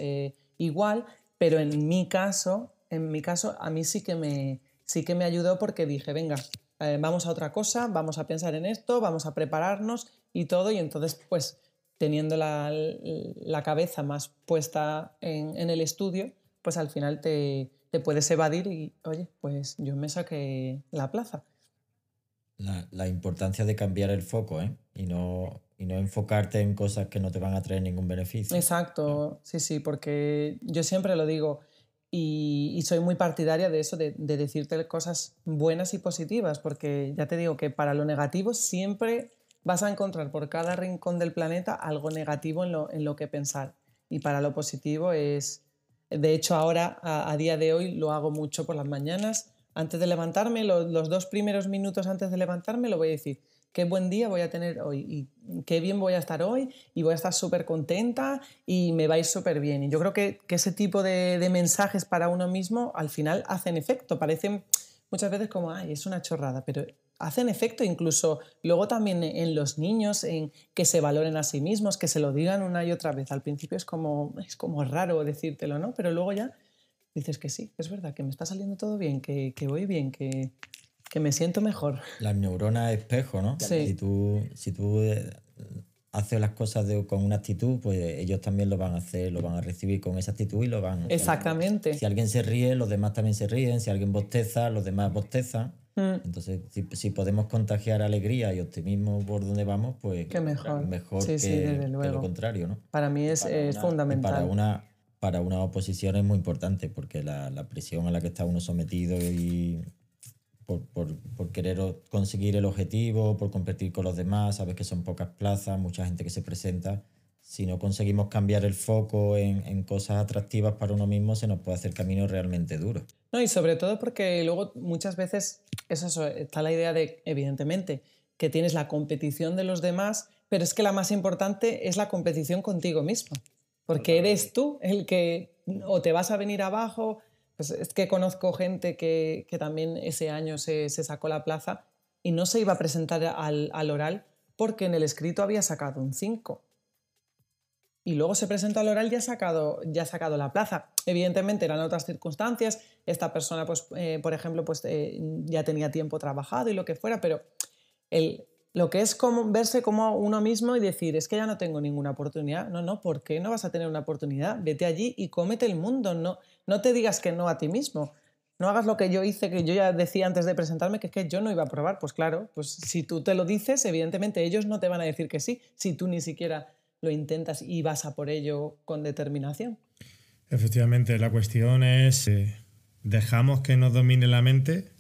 igual, pero en mi caso, en mi caso, a mí sí que me sí que me ayudó porque dije, venga, eh, vamos a otra cosa, vamos a pensar en esto, vamos a prepararnos y todo. Y entonces, pues teniendo la, cabeza más puesta en, el estudio, pues al final te, puedes evadir y, oye, pues yo me saqué la plaza. La, importancia de cambiar el foco, ¿eh? Y no, y no enfocarte en cosas que no te van a traer ningún beneficio. Exacto, sí, sí, porque yo siempre lo digo, y, soy muy partidaria de eso, de, decirte cosas buenas y positivas, porque ya te digo que para lo negativo siempre vas a encontrar por cada rincón del planeta algo negativo en lo, en lo que pensar. Y para lo positivo es, de hecho ahora, a, día de hoy, lo hago mucho por las mañanas. Antes de levantarme, los dos primeros minutos antes de levantarme, lo voy a decir qué buen día voy a tener hoy y qué bien voy a estar hoy y voy a estar súper contenta y me va a ir súper bien. Y yo creo que, ese tipo de, mensajes para uno mismo al final hacen efecto, parecen muchas veces como, ay, es una chorrada, pero hacen efecto incluso luego también en los niños, en que se valoren a sí mismos, que se lo digan una y otra vez. Al principio es como, es como raro decírtelo, ¿no? Pero luego ya dices que sí, es verdad, que me está saliendo todo bien, que, que voy bien, que, que me siento mejor. Las neuronas espejo, ¿no? Sí. Si tú, si tú eh, haces las cosas con una actitud, pues ellos también lo van a hacer, lo van a recibir con esa actitud y lo van Exactamente. Si alguien se ríe, los demás también se ríen. Si alguien bosteza, los demás bostezan. Mm. Entonces, si, podemos contagiar alegría y optimismo por donde vamos, pues Qué mejor, mejor que, lo contrario, ¿no? Para mí es, fundamental. Para una, para una oposición es muy importante porque la, la presión a la que está uno sometido y, por, por, por, querer conseguir el objetivo, por competir con los demás, sabes que son pocas plazas, mucha gente que se presenta. Si no conseguimos cambiar el foco en, en cosas atractivas para uno mismo, se nos puede hacer camino realmente duro. No, y sobre todo porque luego muchas veces eso, está la idea de, evidentemente, que tienes la competición de los demás, pero es que la más importante es la competición contigo mismo, porque eres tú el que o te vas a venir abajo pues es que conozco gente que, también ese año se, sacó la plaza y no se iba a presentar al, oral porque en el escrito había sacado un 5. Y luego se presentó al oral y ha sacado, ya ha sacado la plaza. Evidentemente eran otras circunstancias. Esta persona, pues, eh, por ejemplo, pues, eh, ya tenía tiempo trabajado y lo que fuera, pero el, lo que es verse como uno mismo y decir, es que ya no tengo ninguna oportunidad. No, no, ¿por qué no vas a tener una oportunidad? Vete allí y cómete el mundo. No, no te digas que no a ti mismo. No hagas lo que yo hice, que yo ya decía antes de presentarme, que es que yo no iba a probar. Pues claro, pues si tú te lo dices, evidentemente ellos no te van a decir que sí, si tú ni siquiera lo intentas y vas a por ello con determinación. Efectivamente, la cuestión es, eh, ¿dejamos que nos domine la mente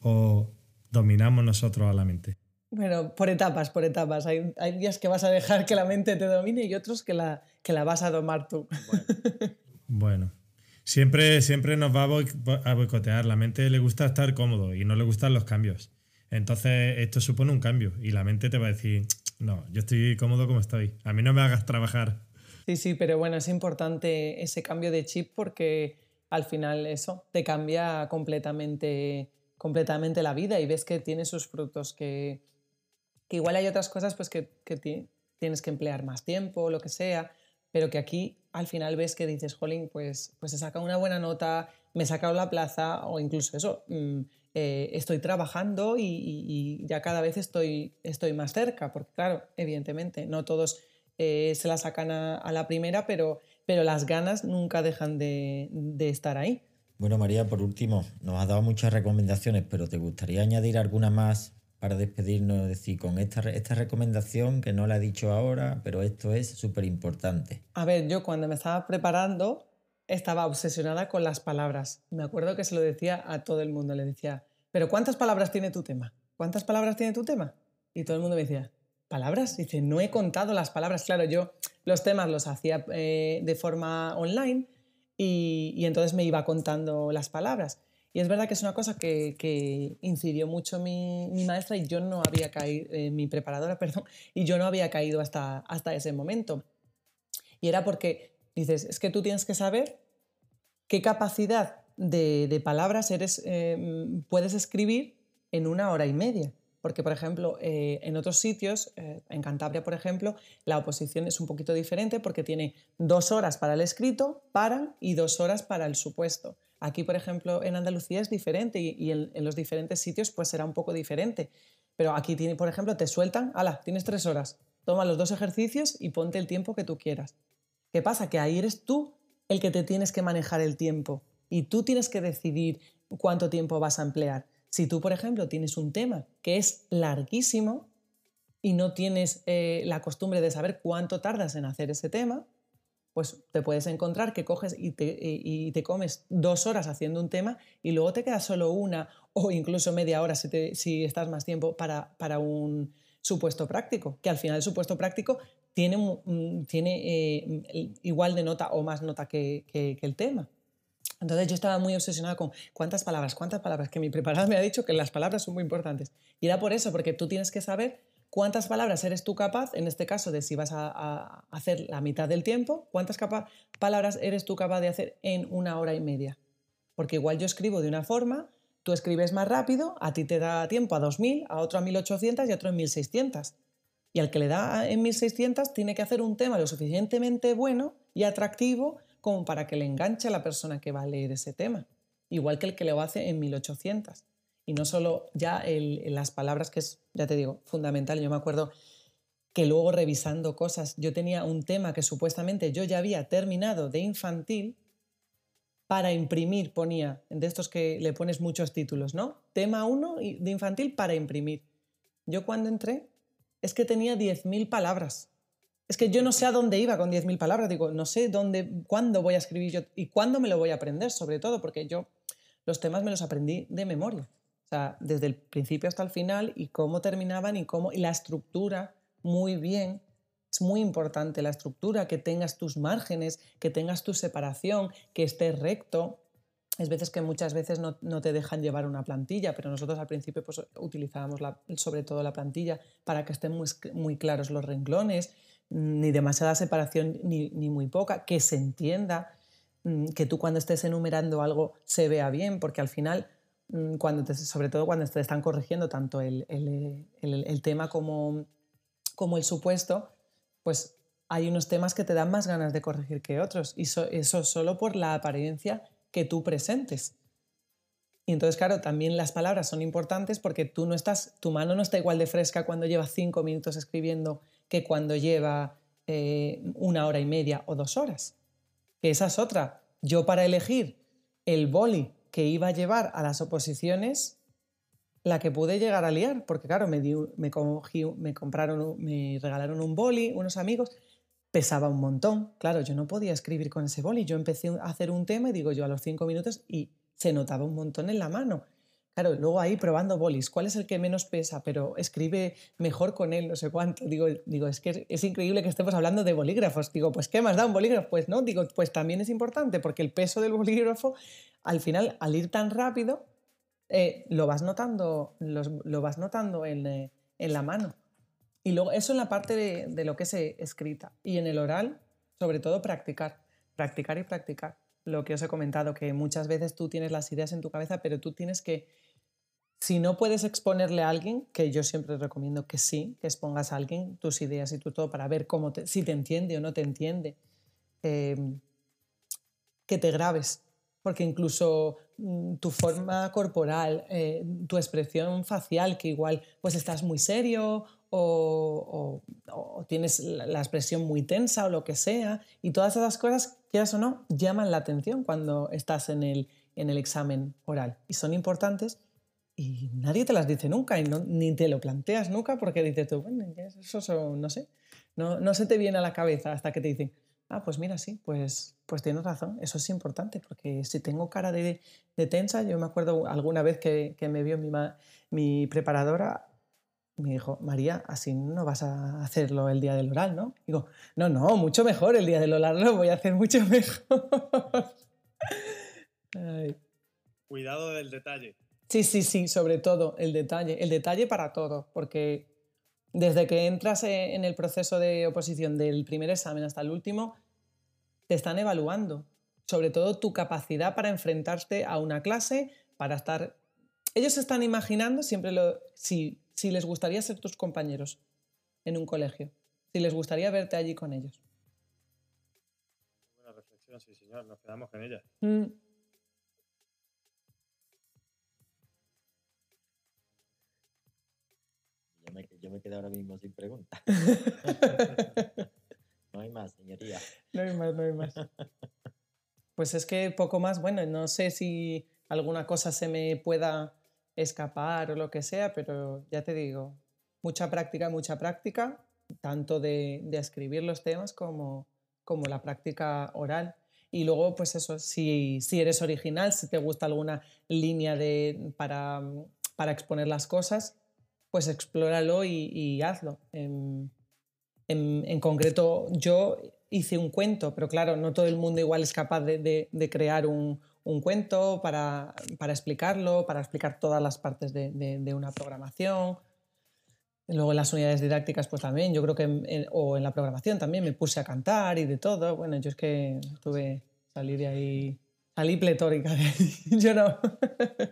o dominamos nosotros a la mente? Bueno, por etapas, por etapas. Hay, días que vas a dejar que la mente te domine y otros que la, que la vas a domar tú. Bueno. Siempre, siempre nos va a boicotear. La mente le gusta estar cómodo y no le gustan los cambios. Entonces, esto supone un cambio y la mente te va a decir, no, yo estoy cómodo como estoy. A mí no me hagas trabajar. Sí, sí, pero bueno, es importante ese cambio de chip porque al final eso te cambia completamente, completamente la vida y ves que tiene sus frutos, que, igual hay otras cosas pues que, tienes que emplear más tiempo, lo que sea, pero que aquí al final ves que dices, jolín, pues, pues he sacado una buena nota, me he sacado la plaza o incluso eso, mm, eh, estoy trabajando y, ya cada vez estoy, estoy más cerca, porque claro, evidentemente no todos eh, se la sacan a, la primera, pero, pero las ganas nunca dejan de, de estar ahí. Bueno, María, por último, nos has dado muchas recomendaciones, pero ¿te gustaría añadir alguna más para despedirnos, decir, con esta, esta recomendación que no la he dicho ahora, pero esto es súper importante. A ver, yo cuando me estaba preparando estaba obsesionada con las palabras. Me acuerdo que se lo decía a todo el mundo, le decía, pero ¿cuántas palabras tiene tu tema? ¿Cuántas palabras tiene tu tema? Y todo el mundo me decía, ¿palabras? dice, no he contado las palabras. Claro, yo los temas los hacía eh, de forma online y, y entonces me iba contando las palabras. Y es verdad que es una cosa que, que incidió mucho mi, mi, maestra y yo no había caído, eh, mi preparadora, perdón, y yo no había caído hasta, hasta ese momento. Y era porque dices, es que tú tienes que saber qué capacidad de, de palabras eres, eh, puedes escribir en una hora y media. Porque, por ejemplo, eh, en otros sitios, eh, en Cantabria, por ejemplo, la oposición es un poquito diferente porque tiene dos horas para el escrito, paran, y dos horas para el supuesto. Aquí, por ejemplo, en Andalucía es diferente y, en, los diferentes sitios pues será un poco diferente. Pero aquí, tiene, por ejemplo, te sueltan, ala, tienes tres horas, toma los dos ejercicios y ponte el tiempo que tú quieras. ¿Qué pasa? Que ahí eres tú el que te tienes que manejar el tiempo y tú tienes que decidir cuánto tiempo vas a emplear. Si tú, por ejemplo, tienes un tema que es larguísimo y no tienes eh, la costumbre de saber cuánto tardas en hacer ese tema, pues te puedes encontrar que coges y te, comes dos horas haciendo un tema y luego te queda solo una o incluso media hora si, estás más tiempo para, un supuesto práctico, que al final el supuesto práctico tiene, tiene eh, igual de nota o más nota que el tema. Entonces yo estaba muy obsesionada con cuántas palabras, cuántas palabras, que mi preparada me ha dicho que las palabras son muy importantes. Y era por eso, porque tú tienes que saber cuántas palabras eres tú capaz, en este caso de si vas a, hacer la mitad del tiempo, cuántas palabras eres tú capaz de hacer en una hora y media. Porque igual yo escribo de una forma, tú escribes más rápido, a ti te da tiempo a 2.000, a otro a 1.800 y a otro en 1.600. Y al que le da en 1.600 tiene que hacer un tema lo suficientemente bueno y atractivo como para que le enganche a la persona que va a leer ese tema, igual que el que lo hace en 1800. Y no solo ya las palabras, que es, ya te digo, fundamental. Yo me acuerdo que luego revisando cosas, yo tenía un tema que supuestamente yo ya había terminado de infantil, para imprimir ponía, de estos que le pones muchos títulos, ¿no? Tema 1 de infantil para imprimir. Yo cuando entré es que tenía 10.000 palabras. Es que yo no sé a dónde iba con 10.000 palabras, digo, no sé dónde, cuándo voy a escribir yo y cuándo me lo voy a aprender, sobre todo, porque yo los temas me los aprendí de memoria. Desde el principio hasta el final y cómo terminaban y cómo, y la estructura, muy bien. Es muy importante la estructura, que tengas tus márgenes, que tengas tu separación, que esté recto. Es veces que muchas veces no, no, te dejan llevar una plantilla, pero nosotros al principio pues, utilizábamos sobre todo la plantilla para que estén muy, muy claros los renglones, ni demasiada separación ni, muy poca, que se entienda, mm, que tú cuando estés enumerando algo se vea bien, porque al final, mm, cuando sobre todo cuando te están corrigiendo tanto el, tema como, como, el supuesto, pues hay unos temas que te dan más ganas de corregir que otros, y eso solo por la apariencia que tú presentes. Y entonces, claro, también las palabras son importantes porque tú no estás, tu mano no está igual de fresca cuando llevas cinco minutos escribiendo que cuando lleva eh, una hora y media o dos horas. Esa es otra. Yo para elegir el boli que iba a llevar a las oposiciones, la que pude llegar a liar, porque claro, me, me, compraron, me regalaron un boli, unos amigos, pesaba un montón. Claro, yo no podía escribir con ese boli. Yo empecé a hacer un tema y digo yo a los cinco minutos y se notaba un montón en la mano. Claro, luego ahí probando bolis, ¿cuál es el que menos pesa? Pero escribe mejor con él, no sé cuánto. Digo, digo es que es, increíble que estemos hablando de bolígrafos. Digo, pues ¿qué más da un bolígrafo? Pues no, digo, pues también es importante porque el peso del bolígrafo, al final, al ir tan rápido, eh, lo vas notando, lo, vas notando eh, en, la mano. Y luego, eso en la parte de, de lo que es eh, escrita. Y en el oral, sobre todo, practicar, practicar y practicar lo que os he comentado, que muchas veces tú tienes las ideas en tu cabeza, pero tú tienes que si no puedes exponerle a alguien, que yo siempre recomiendo que sí, que expongas a alguien tus ideas y tu todo para ver cómo si te entiende o no te entiende, que te grabes, porque incluso mm, tu forma corporal, eh, tu expresión facial, que igual pues estás muy serio o, tienes la, expresión muy tensa o lo que sea, y todas esas cosas, quieras o no, llaman la atención cuando estás en el, en el examen oral. Y son importantes y nadie te las dice nunca y ni te lo planteas nunca porque dices tú, bueno, eso no sé, no, no, se te viene a la cabeza hasta que te dicen, ah, pues mira, sí, pues, pues tienes razón, eso es importante porque si tengo cara de, de tensa, yo me acuerdo alguna vez que, que me vio mi, mi preparadora, me dijo, María, así no vas a hacerlo el día del oral, ¿no? Digo, no, no, mucho mejor el día del oral, lo voy a hacer mucho mejor. Ay. cuidado del detalle. Sí, sí, sí, sobre todo el detalle. El detalle para todo, porque desde que entras en el proceso de oposición del primer examen hasta el último, te están evaluando. Sobre todo tu capacidad para enfrentarte a una clase, para estar... Ellos están imaginando siempre lo... si, si les gustaría ser tus compañeros en un colegio, si les gustaría verte allí con ellos. Buena reflexión, sí, señor, nos quedamos con ella. Mm. Yo me, yo me quedo ahora mismo sin preguntas. no hay más, señoría. No hay más, no hay más. Pues es que poco más, bueno, no sé si alguna cosa se me pueda escapar o lo que sea, pero ya te digo, mucha práctica, mucha práctica, tanto de, de escribir los temas como, como la práctica oral. Y luego, pues eso, si, si eres original, si te gusta alguna línea de, para, para exponer las cosas, pues explóralo y, y hazlo. En, en, en, concreto, yo hice un cuento, pero claro, no todo el mundo igual es capaz de, de, de crear un, un, cuento para, para, explicarlo, para explicar todas las partes de, de, una programación. Luego en las unidades didácticas, pues también, yo creo que, en, o en la programación también me puse a cantar y de todo. Bueno, yo es que tuve, salí de ahí, salí pletórica de ahí. Yo no.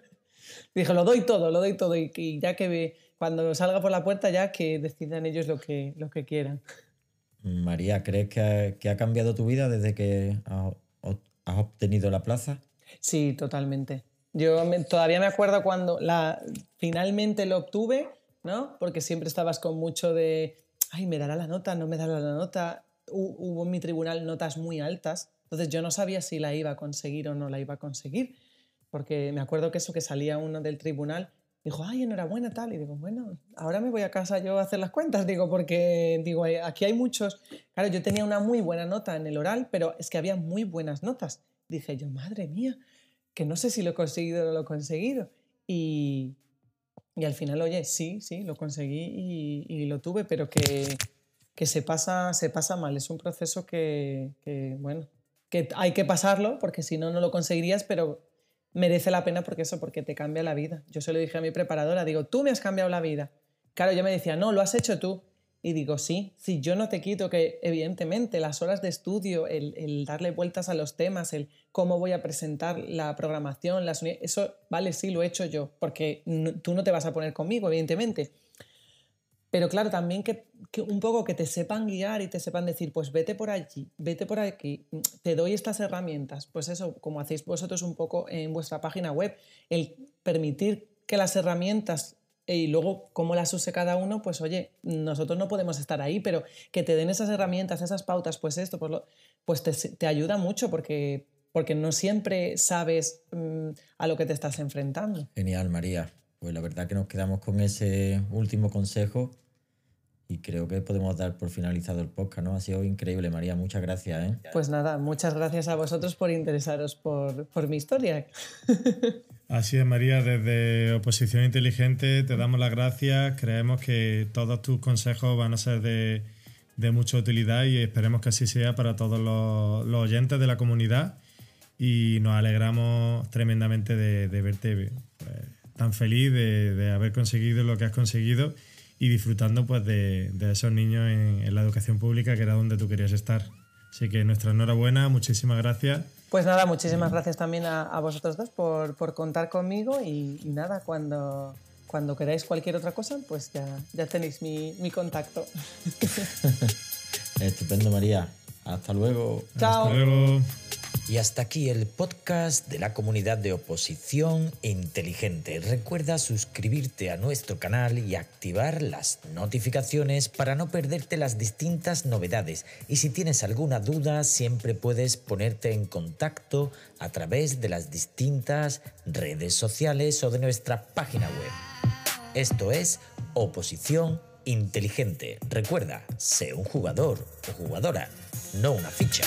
Dije, lo doy todo, lo doy todo y, y ya que cuando salga por la puerta ya que decidan ellos lo que, lo que quieran. María, ¿crees que ha, que ha cambiado tu vida desde que has, has obtenido la plaza? Sí, totalmente. Yo me, todavía me acuerdo cuando la, finalmente lo obtuve, ¿no? Porque siempre estabas con mucho de, ay, me dará la nota, no me dará la nota. Hubo en mi tribunal notas muy altas, entonces yo no sabía si la iba a conseguir o no la iba a conseguir, porque me acuerdo que eso que salía uno del tribunal dijo, ay, enhorabuena, tal. Y digo, bueno, ahora me voy a casa yo a hacer las cuentas, digo, porque digo, aquí hay muchos. Claro, yo tenía una muy buena nota en el oral, pero es que había muy buenas notas. Dije yo, madre mía, que no sé si lo he conseguido o no lo he conseguido. Y, y al final, oye, sí, sí, lo conseguí y, y lo tuve, pero que, que, se, pasa, se pasa mal. Es un proceso que, que, bueno, que hay que pasarlo, porque si no, no lo conseguirías, pero merece la pena porque eso, porque te cambia la vida. Yo se lo dije a mi preparadora, digo, tú me has cambiado la vida. Claro, yo me decía, no, lo has hecho tú. Y digo, sí, sí, yo no te quito que evidentemente las horas de estudio, el, darle vueltas a los temas, el cómo voy a presentar la programación, las eso, vale, sí, lo he hecho yo, porque tú no te vas a poner conmigo, evidentemente. Pero claro, también que, un poco que te sepan guiar y te sepan decir, pues vete por allí, vete por aquí, te doy estas herramientas. Pues eso, como hacéis vosotros un poco en vuestra página web, el permitir que las herramientas y luego cómo las use cada uno, pues oye, nosotros no podemos estar ahí, pero que te den esas herramientas, esas pautas, pues esto, pues, lo, pues te, ayuda mucho porque, porque no siempre sabes mmm, a lo que te estás enfrentando. Genial, María. Pues la verdad que nos quedamos con ese último consejo y creo que podemos dar por finalizado el podcast, ¿no? Ha sido increíble, María. Muchas gracias, ¿eh? Pues nada, muchas gracias a vosotros por interesaros por, por mi historia. Así es, María. Desde Oposición Inteligente te damos las gracias. Creemos que todos tus consejos van a ser de, de mucha utilidad y esperemos que así sea para todos los, los oyentes de la comunidad. Y nos alegramos tremendamente de, de verte pues, tan feliz de, de, haber conseguido lo que has conseguido y disfrutando pues, de, de esos niños en, en la educación pública, que era donde tú querías estar. Así que nuestra enhorabuena, muchísimas gracias. Pues nada, muchísimas gracias también a, a vosotros dos por, por, contar conmigo y, y, nada, cuando, cuando queráis cualquier otra cosa, pues ya, ya tenéis mi, mi contacto. Estupendo, María. Hasta luego. Chao. Hasta luego. Y hasta aquí el podcast de la comunidad de oposición inteligente. Recuerda suscribirte a nuestro canal y activar las notificaciones para no perderte las distintas novedades. Y si tienes alguna duda, siempre puedes ponerte en contacto a través de las distintas redes sociales o de nuestra página web. Esto es Oposición Inteligente. Recuerda, sé un jugador o jugadora, no una ficha.